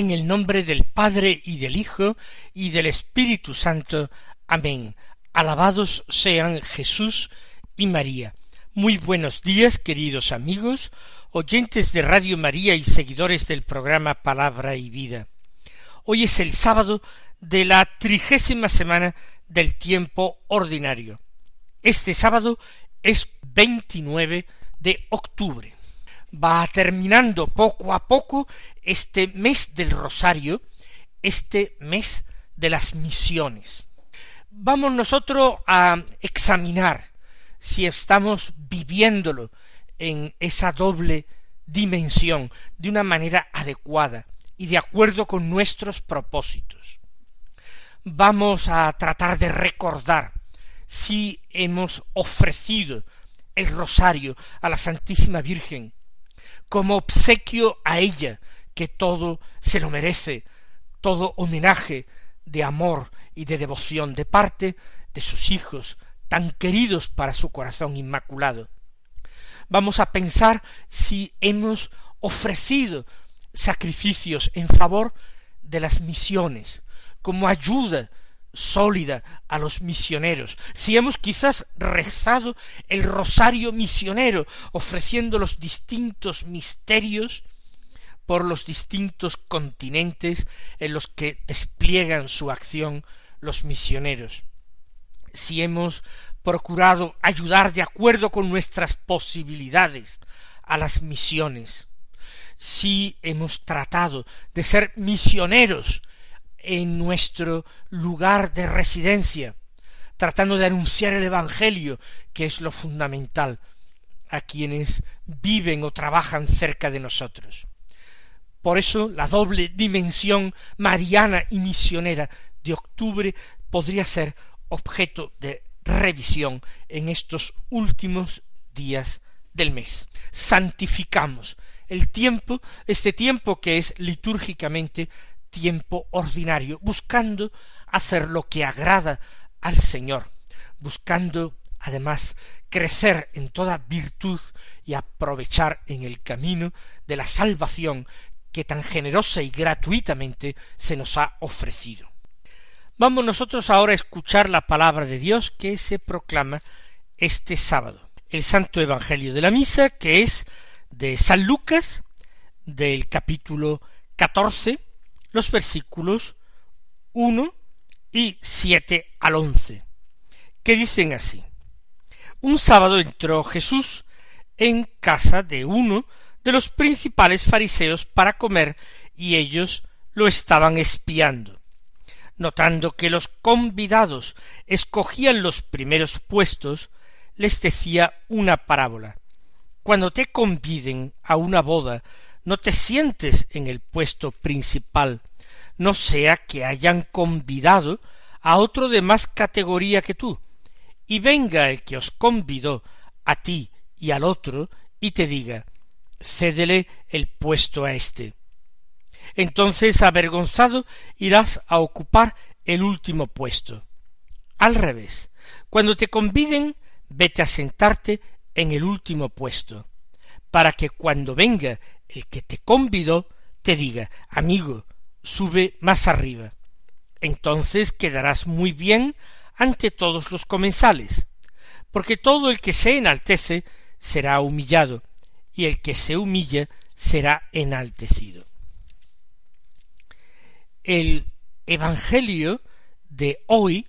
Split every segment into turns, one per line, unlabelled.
En el nombre del Padre y del Hijo y del Espíritu Santo. Amén. Alabados sean Jesús y María. Muy buenos días, queridos amigos, oyentes de Radio María y seguidores del programa Palabra y Vida. Hoy es el sábado de la trigésima semana del tiempo ordinario. Este sábado es 29 de octubre va terminando poco a poco este mes del rosario, este mes de las misiones. Vamos nosotros a examinar si estamos viviéndolo en esa doble dimensión de una manera adecuada y de acuerdo con nuestros propósitos. Vamos a tratar de recordar si hemos ofrecido el rosario a la Santísima Virgen como obsequio a ella, que todo se lo merece, todo homenaje de amor y de devoción de parte de sus hijos, tan queridos para su corazón inmaculado. Vamos a pensar si hemos ofrecido sacrificios en favor de las misiones, como ayuda sólida a los misioneros, si hemos quizás rezado el rosario misionero, ofreciendo los distintos misterios por los distintos continentes en los que despliegan su acción los misioneros, si hemos procurado ayudar de acuerdo con nuestras posibilidades a las misiones, si hemos tratado de ser misioneros en nuestro lugar de residencia, tratando de anunciar el Evangelio, que es lo fundamental, a quienes viven o trabajan cerca de nosotros. Por eso la doble dimensión mariana y misionera de octubre podría ser objeto de revisión en estos últimos días del mes. Santificamos el tiempo, este tiempo que es litúrgicamente tiempo ordinario, buscando hacer lo que agrada al Señor, buscando además crecer en toda virtud y aprovechar en el camino de la salvación que tan generosa y gratuitamente se nos ha ofrecido. Vamos nosotros ahora a escuchar la palabra de Dios que se proclama este sábado. El Santo Evangelio de la Misa, que es de San Lucas, del capítulo catorce, los versículos uno y siete al once, que dicen así. Un sábado entró Jesús en casa de uno de los principales fariseos para comer y ellos lo estaban espiando. Notando que los convidados escogían los primeros puestos, les decía una parábola. Cuando te conviden a una boda, no te sientes en el puesto principal, no sea que hayan convidado a otro de más categoría que tú, y venga el que os convidó a ti y al otro, y te diga cédele el puesto a éste. Entonces, avergonzado, irás a ocupar el último puesto. Al revés, cuando te conviden, vete a sentarte en el último puesto, para que cuando venga el que te convidó te diga amigo, sube más arriba. Entonces quedarás muy bien ante todos los comensales, porque todo el que se enaltece será humillado, y el que se humilla será enaltecido. El Evangelio de hoy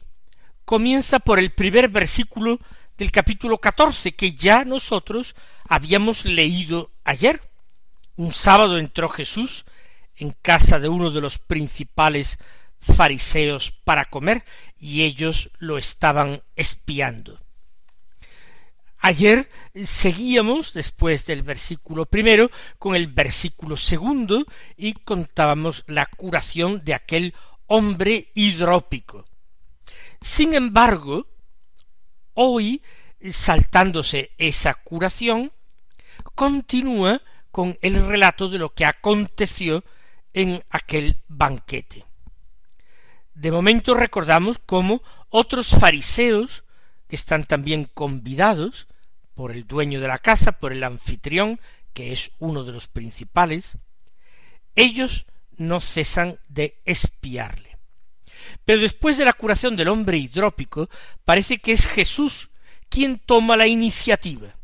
comienza por el primer versículo del capítulo catorce que ya nosotros habíamos leído ayer. Un sábado entró Jesús en casa de uno de los principales fariseos para comer y ellos lo estaban espiando. Ayer seguíamos, después del versículo primero, con el versículo segundo y contábamos la curación de aquel hombre hidrópico. Sin embargo, hoy, saltándose esa curación, continúa con el relato de lo que aconteció en aquel banquete. De momento recordamos cómo otros fariseos, que están también convidados por el dueño de la casa, por el anfitrión, que es uno de los principales, ellos no cesan de espiarle. Pero después de la curación del hombre hidrópico, parece que es Jesús quien toma la iniciativa.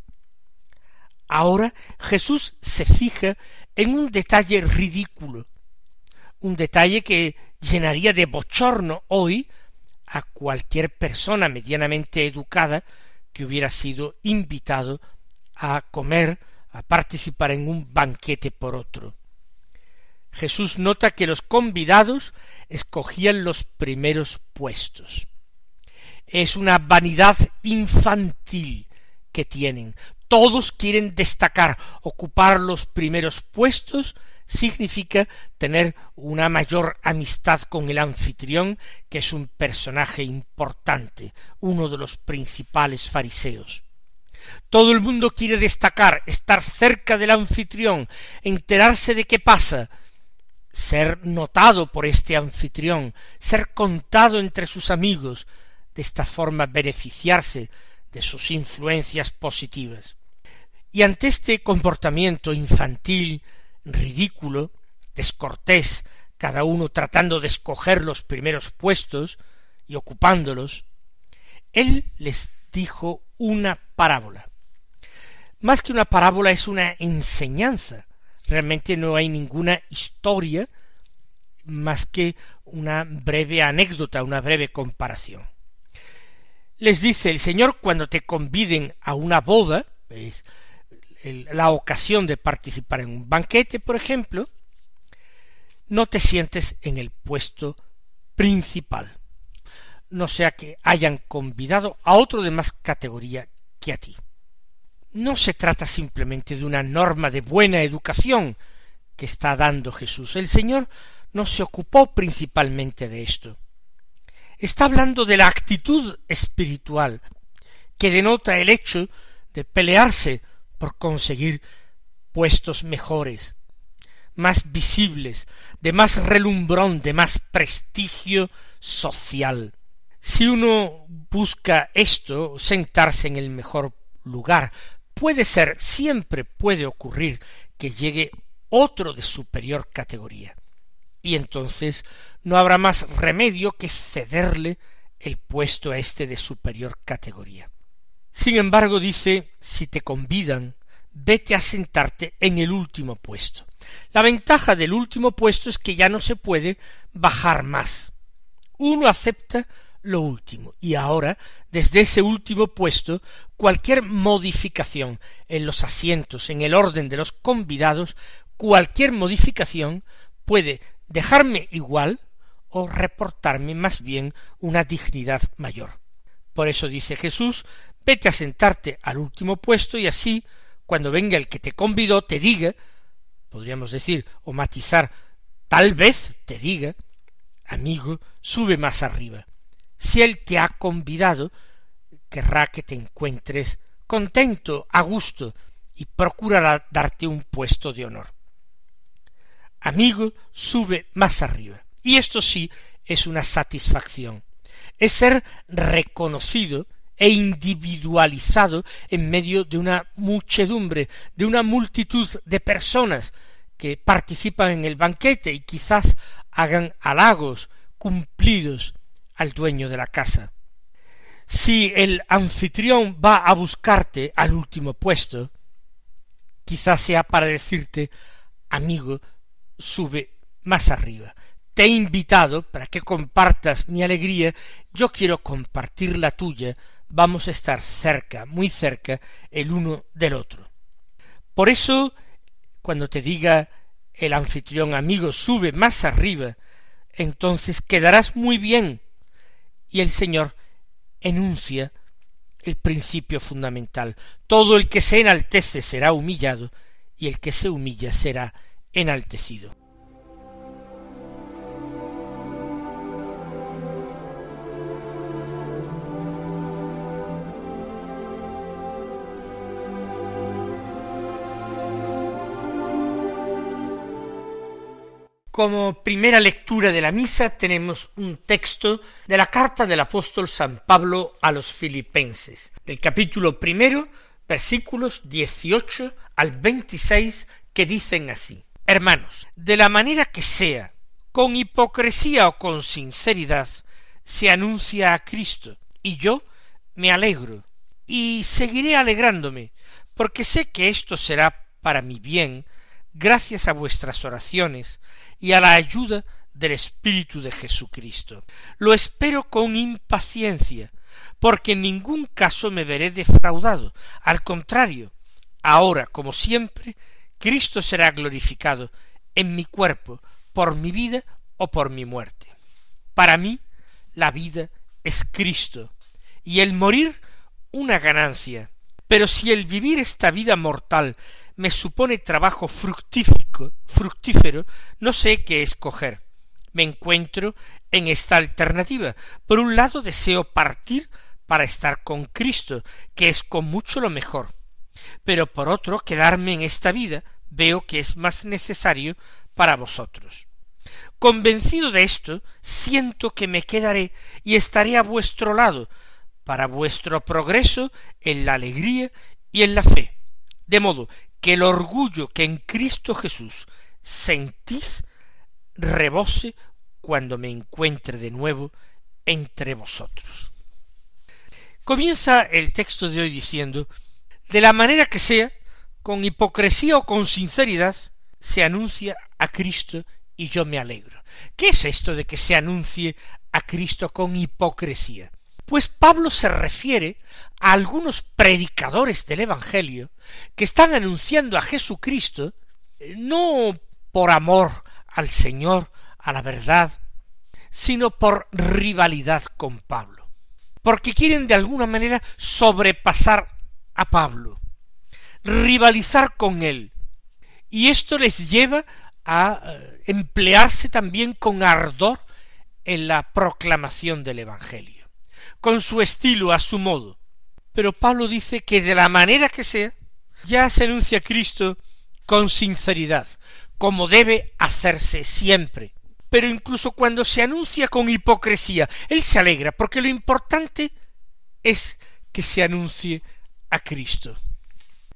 Ahora Jesús se fija en un detalle ridículo, un detalle que llenaría de bochorno hoy a cualquier persona medianamente educada que hubiera sido invitado a comer, a participar en un banquete por otro. Jesús nota que los convidados escogían los primeros puestos. Es una vanidad infantil que tienen. Todos quieren destacar, ocupar los primeros puestos significa tener una mayor amistad con el anfitrión, que es un personaje importante, uno de los principales fariseos. Todo el mundo quiere destacar, estar cerca del anfitrión, enterarse de qué pasa, ser notado por este anfitrión, ser contado entre sus amigos, de esta forma beneficiarse de sus influencias positivas. Y ante este comportamiento infantil, ridículo, descortés, cada uno tratando de escoger los primeros puestos y ocupándolos, él les dijo una parábola. Más que una parábola es una enseñanza. Realmente no hay ninguna historia más que una breve anécdota, una breve comparación. Les dice el Señor cuando te conviden a una boda, la ocasión de participar en un banquete, por ejemplo, no te sientes en el puesto principal, no sea que hayan convidado a otro de más categoría que a ti. No se trata simplemente de una norma de buena educación que está dando Jesús. El Señor no se ocupó principalmente de esto. Está hablando de la actitud espiritual que denota el hecho de pelearse por conseguir puestos mejores, más visibles, de más relumbrón, de más prestigio social. Si uno busca esto, sentarse en el mejor lugar, puede ser, siempre puede ocurrir que llegue otro de superior categoría. Y entonces no habrá más remedio que cederle el puesto a este de superior categoría. Sin embargo, dice, si te convidan, vete a sentarte en el último puesto. La ventaja del último puesto es que ya no se puede bajar más. Uno acepta lo último y ahora, desde ese último puesto, cualquier modificación en los asientos, en el orden de los convidados, cualquier modificación puede dejarme igual o reportarme más bien una dignidad mayor. Por eso dice Jesús, vete a sentarte al último puesto y así, cuando venga el que te convidó, te diga, podríamos decir, o matizar, tal vez te diga, amigo, sube más arriba. Si él te ha convidado, querrá que te encuentres contento, a gusto, y procurará darte un puesto de honor. Amigo, sube más arriba. Y esto sí es una satisfacción. Es ser reconocido e individualizado en medio de una muchedumbre, de una multitud de personas que participan en el banquete y quizás hagan halagos cumplidos al dueño de la casa. Si el anfitrión va a buscarte al último puesto, quizás sea para decirte amigo, sube más arriba. Te he invitado para que compartas mi alegría, yo quiero compartir la tuya vamos a estar cerca, muy cerca, el uno del otro. Por eso, cuando te diga el anfitrión amigo sube más arriba, entonces quedarás muy bien. Y el Señor enuncia el principio fundamental. Todo el que se enaltece será humillado, y el que se humilla será enaltecido. Como primera lectura de la misa tenemos un texto de la carta del apóstol San Pablo a los filipenses, del capítulo primero, versículos 18 al 26, que dicen así. Hermanos, de la manera que sea, con hipocresía o con sinceridad, se anuncia a Cristo, y yo me alegro, y seguiré alegrándome, porque sé que esto será para mi bien, gracias a vuestras oraciones, y a la ayuda del Espíritu de Jesucristo. Lo espero con impaciencia, porque en ningún caso me veré defraudado. Al contrario, ahora, como siempre, Cristo será glorificado en mi cuerpo, por mi vida o por mi muerte. Para mí, la vida es Cristo, y el morir una ganancia. Pero si el vivir esta vida mortal me supone trabajo fructífico, fructífero, no sé qué escoger. Me encuentro en esta alternativa. Por un lado deseo partir para estar con Cristo, que es con mucho lo mejor. Pero por otro, quedarme en esta vida veo que es más necesario para vosotros. Convencido de esto, siento que me quedaré y estaré a vuestro lado, para vuestro progreso en la alegría y en la fe, de modo que el orgullo que en Cristo Jesús sentís rebose cuando me encuentre de nuevo entre vosotros. Comienza el texto de hoy diciendo, de la manera que sea, con hipocresía o con sinceridad, se anuncia a Cristo y yo me alegro. ¿Qué es esto de que se anuncie a Cristo con hipocresía? Pues Pablo se refiere a algunos predicadores del Evangelio que están anunciando a Jesucristo eh, no por amor al Señor, a la verdad, sino por rivalidad con Pablo, porque quieren de alguna manera sobrepasar a Pablo, rivalizar con él, y esto les lleva a eh, emplearse también con ardor en la proclamación del Evangelio con su estilo, a su modo. Pero Pablo dice que de la manera que sea, ya se anuncia Cristo con sinceridad, como debe hacerse siempre. Pero incluso cuando se anuncia con hipocresía, él se alegra, porque lo importante es que se anuncie a Cristo.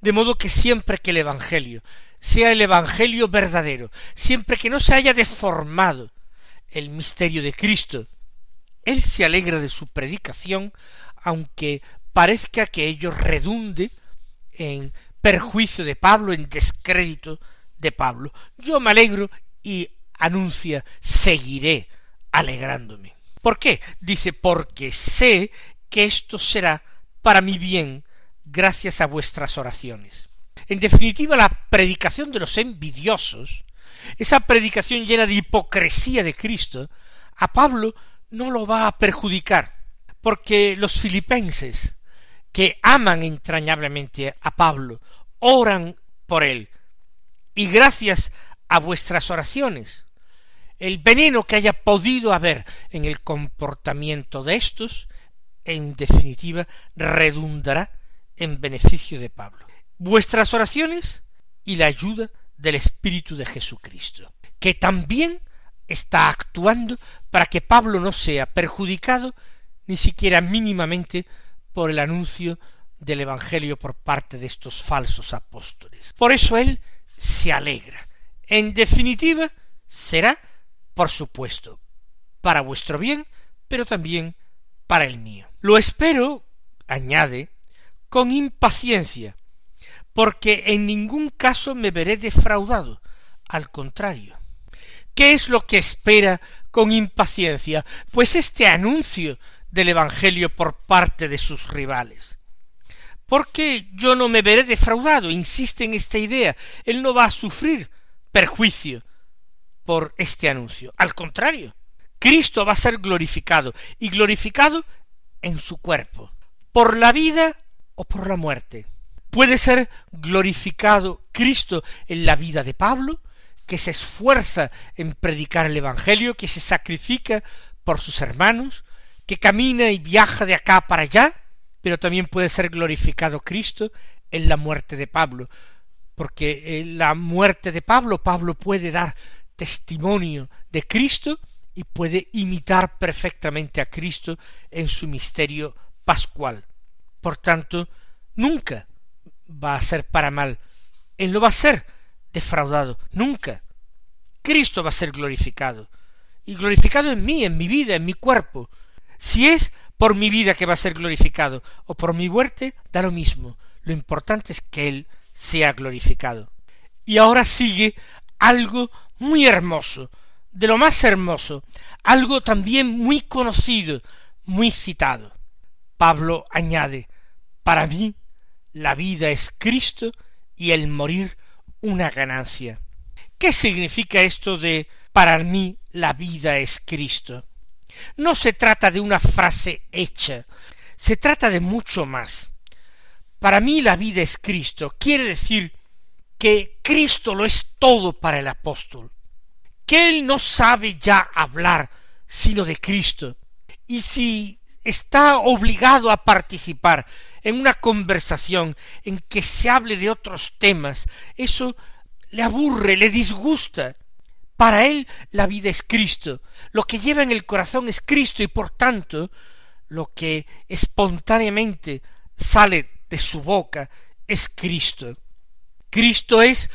De modo que siempre que el Evangelio sea el Evangelio verdadero, siempre que no se haya deformado el misterio de Cristo, él se alegra de su predicación, aunque parezca que ello redunde en perjuicio de Pablo, en descrédito de Pablo. Yo me alegro y anuncia, seguiré alegrándome. ¿Por qué? Dice, porque sé que esto será para mi bien gracias a vuestras oraciones. En definitiva, la predicación de los envidiosos, esa predicación llena de hipocresía de Cristo, a Pablo no lo va a perjudicar, porque los filipenses, que aman entrañablemente a Pablo, oran por él, y gracias a vuestras oraciones, el veneno que haya podido haber en el comportamiento de estos, en definitiva, redundará en beneficio de Pablo. Vuestras oraciones y la ayuda del Espíritu de Jesucristo, que también está actuando para que Pablo no sea perjudicado ni siquiera mínimamente por el anuncio del Evangelio por parte de estos falsos apóstoles. Por eso él se alegra. En definitiva, será, por supuesto, para vuestro bien, pero también para el mío. Lo espero, añade, con impaciencia, porque en ningún caso me veré defraudado, al contrario, ¿Qué es lo que espera con impaciencia? Pues este anuncio del Evangelio por parte de sus rivales. Porque yo no me veré defraudado, insiste en esta idea, él no va a sufrir perjuicio por este anuncio. Al contrario, Cristo va a ser glorificado y glorificado en su cuerpo, por la vida por la muerte. Puede ser glorificado Cristo en la vida de Pablo, que se esfuerza en predicar el Evangelio, que se sacrifica por sus hermanos, que camina y viaja de acá para allá, pero también puede ser glorificado Cristo en la muerte de Pablo, porque en la muerte de Pablo Pablo puede dar testimonio de Cristo y puede imitar perfectamente a Cristo en su misterio pascual. Por tanto, nunca va a ser para mal. Él no va a ser defraudado, nunca. Cristo va a ser glorificado. Y glorificado en mí, en mi vida, en mi cuerpo. Si es por mi vida que va a ser glorificado o por mi muerte, da lo mismo. Lo importante es que Él sea glorificado. Y ahora sigue algo muy hermoso, de lo más hermoso, algo también muy conocido, muy citado. Pablo añade, para mí la vida es Cristo y el morir una ganancia. ¿Qué significa esto de para mí la vida es Cristo? No se trata de una frase hecha, se trata de mucho más. Para mí la vida es Cristo quiere decir que Cristo lo es todo para el apóstol, que él no sabe ya hablar sino de Cristo, y si está obligado a participar en una conversación en que se hable de otros temas, eso le aburre, le disgusta. Para él la vida es Cristo, lo que lleva en el corazón es Cristo y por tanto lo que espontáneamente sale de su boca es Cristo. Cristo es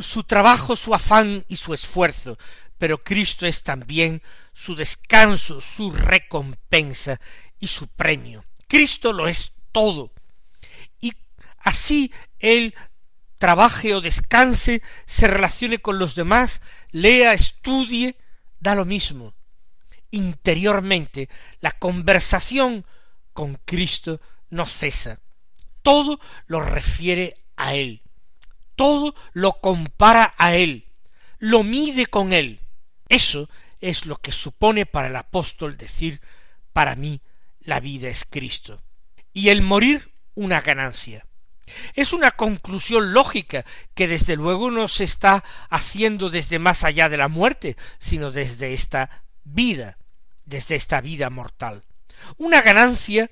su trabajo, su afán y su esfuerzo, pero Cristo es también su descanso, su recompensa y su premio. Cristo lo es todo. Y así él trabaje o descanse, se relacione con los demás, lea, estudie, da lo mismo. Interiormente la conversación con Cristo no cesa. Todo lo refiere a Él todo lo compara a él, lo mide con él. Eso es lo que supone para el apóstol decir para mí la vida es Cristo. Y el morir una ganancia. Es una conclusión lógica que desde luego no se está haciendo desde más allá de la muerte, sino desde esta vida, desde esta vida mortal. Una ganancia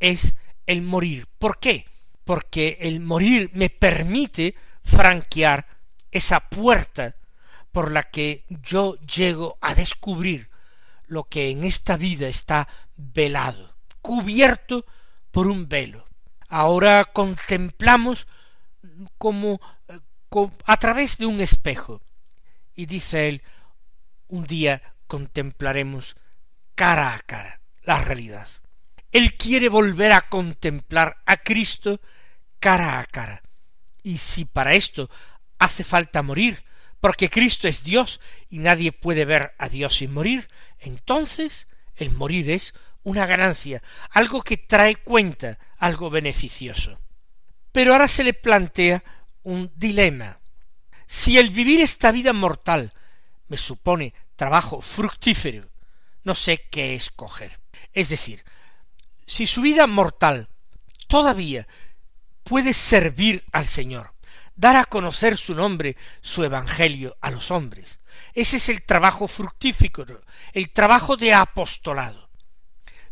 es el morir. ¿Por qué? Porque el morir me permite franquear esa puerta por la que yo llego a descubrir lo que en esta vida está velado, cubierto por un velo. Ahora contemplamos como eh, a través de un espejo. Y dice él, un día contemplaremos cara a cara la realidad. Él quiere volver a contemplar a Cristo cara a cara. Y si para esto hace falta morir, porque Cristo es Dios y nadie puede ver a Dios sin morir, entonces el morir es una ganancia, algo que trae cuenta, algo beneficioso. Pero ahora se le plantea un dilema. Si el vivir esta vida mortal me supone trabajo fructífero, no sé qué escoger. Es decir, si su vida mortal todavía puede servir al Señor, dar a conocer su nombre, su evangelio a los hombres. Ese es el trabajo fructífero, el trabajo de apostolado.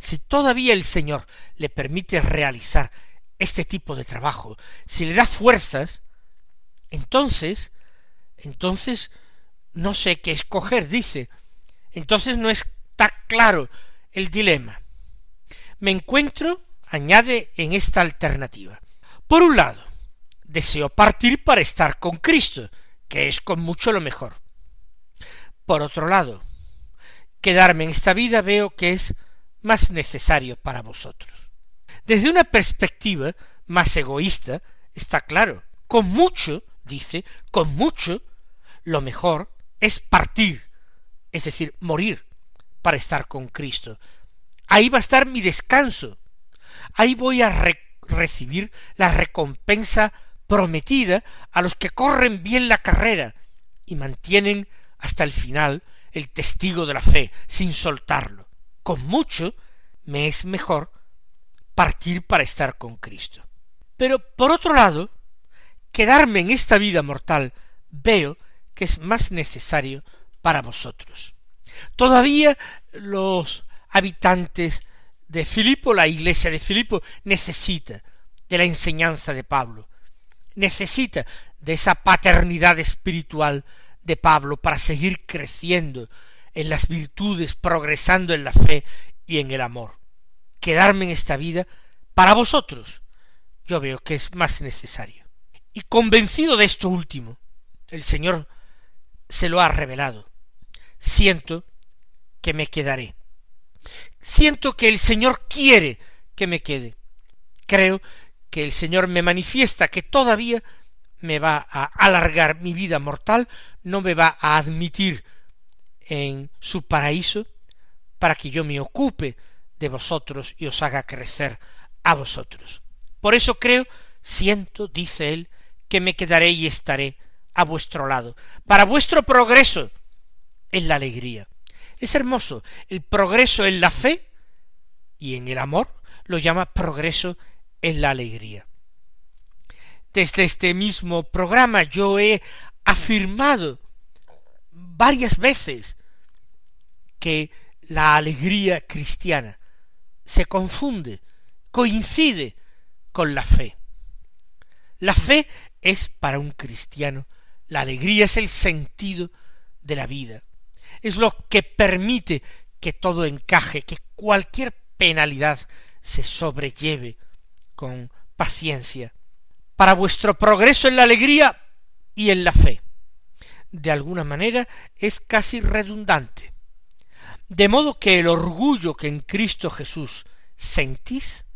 Si todavía el Señor le permite realizar este tipo de trabajo, si le da fuerzas, entonces, entonces no sé qué escoger, dice. Entonces no está claro el dilema. Me encuentro, añade, en esta alternativa. Por un lado, deseo partir para estar con Cristo, que es con mucho lo mejor. Por otro lado, quedarme en esta vida veo que es más necesario para vosotros. Desde una perspectiva más egoísta, está claro, con mucho, dice, con mucho, lo mejor es partir, es decir, morir, para estar con Cristo. Ahí va a estar mi descanso. Ahí voy a recibir la recompensa prometida a los que corren bien la carrera y mantienen hasta el final el testigo de la fe, sin soltarlo. Con mucho me es mejor partir para estar con Cristo. Pero por otro lado, quedarme en esta vida mortal veo que es más necesario para vosotros. Todavía los habitantes de Filipo, la iglesia de Filipo, necesita de la enseñanza de Pablo, necesita de esa paternidad espiritual de Pablo para seguir creciendo en las virtudes, progresando en la fe y en el amor. Quedarme en esta vida para vosotros, yo veo que es más necesario. Y convencido de esto último, el Señor se lo ha revelado. Siento que me quedaré. Siento que el Señor quiere que me quede. Creo que el Señor me manifiesta que todavía me va a alargar mi vida mortal, no me va a admitir en su paraíso, para que yo me ocupe de vosotros y os haga crecer a vosotros. Por eso creo, siento, dice él, que me quedaré y estaré a vuestro lado, para vuestro progreso en la alegría. Es hermoso, el progreso en la fe y en el amor lo llama progreso en la alegría. Desde este mismo programa yo he afirmado varias veces que la alegría cristiana se confunde, coincide con la fe. La fe es para un cristiano, la alegría es el sentido de la vida, es lo que permite que todo encaje, que cualquier penalidad se sobrelleve con paciencia, para vuestro progreso en la alegría y en la fe. De alguna manera es casi redundante. De modo que el orgullo que en Cristo Jesús sentís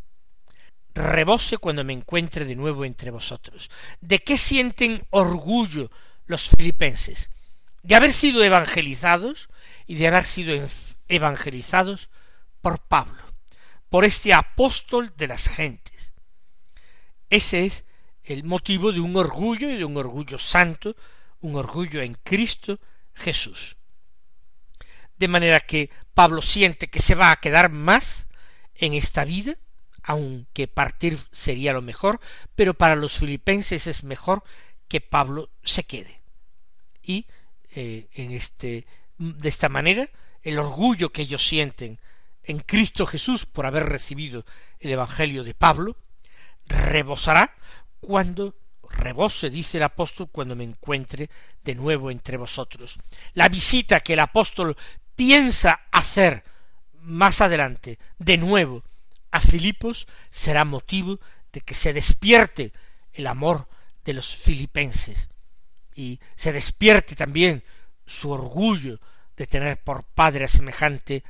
rebose cuando me encuentre de nuevo entre vosotros. ¿De qué sienten orgullo los filipenses? De haber sido evangelizados y de haber sido evangelizados por Pablo, por este apóstol de las gentes. Ese es el motivo de un orgullo y de un orgullo santo, un orgullo en Cristo Jesús. De manera que Pablo siente que se va a quedar más en esta vida, aunque partir sería lo mejor, pero para los filipenses es mejor que Pablo se quede. Y eh, en este, de esta manera, el orgullo que ellos sienten en Cristo Jesús por haber recibido el Evangelio de Pablo, rebosará cuando rebose, dice el apóstol, cuando me encuentre de nuevo entre vosotros. La visita que el apóstol piensa hacer más adelante, de nuevo, a Filipos, será motivo de que se despierte el amor de los filipenses y se despierte también su orgullo de tener por padre a semejante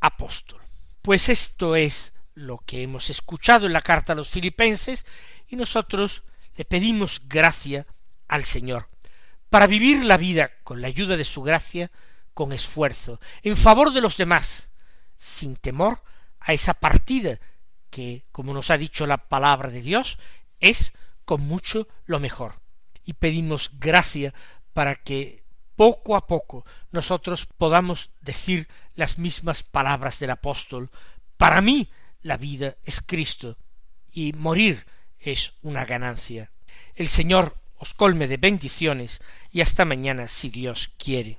apóstol. Pues esto es lo que hemos escuchado en la carta a los filipenses y nosotros le pedimos gracia al Señor para vivir la vida con la ayuda de su gracia, con esfuerzo, en favor de los demás, sin temor a esa partida que, como nos ha dicho la palabra de Dios, es con mucho lo mejor. Y pedimos gracia para que poco a poco nosotros podamos decir las mismas palabras del apóstol. Para mí la vida es Cristo y morir es una ganancia. El Señor os colme de bendiciones y hasta mañana si Dios quiere.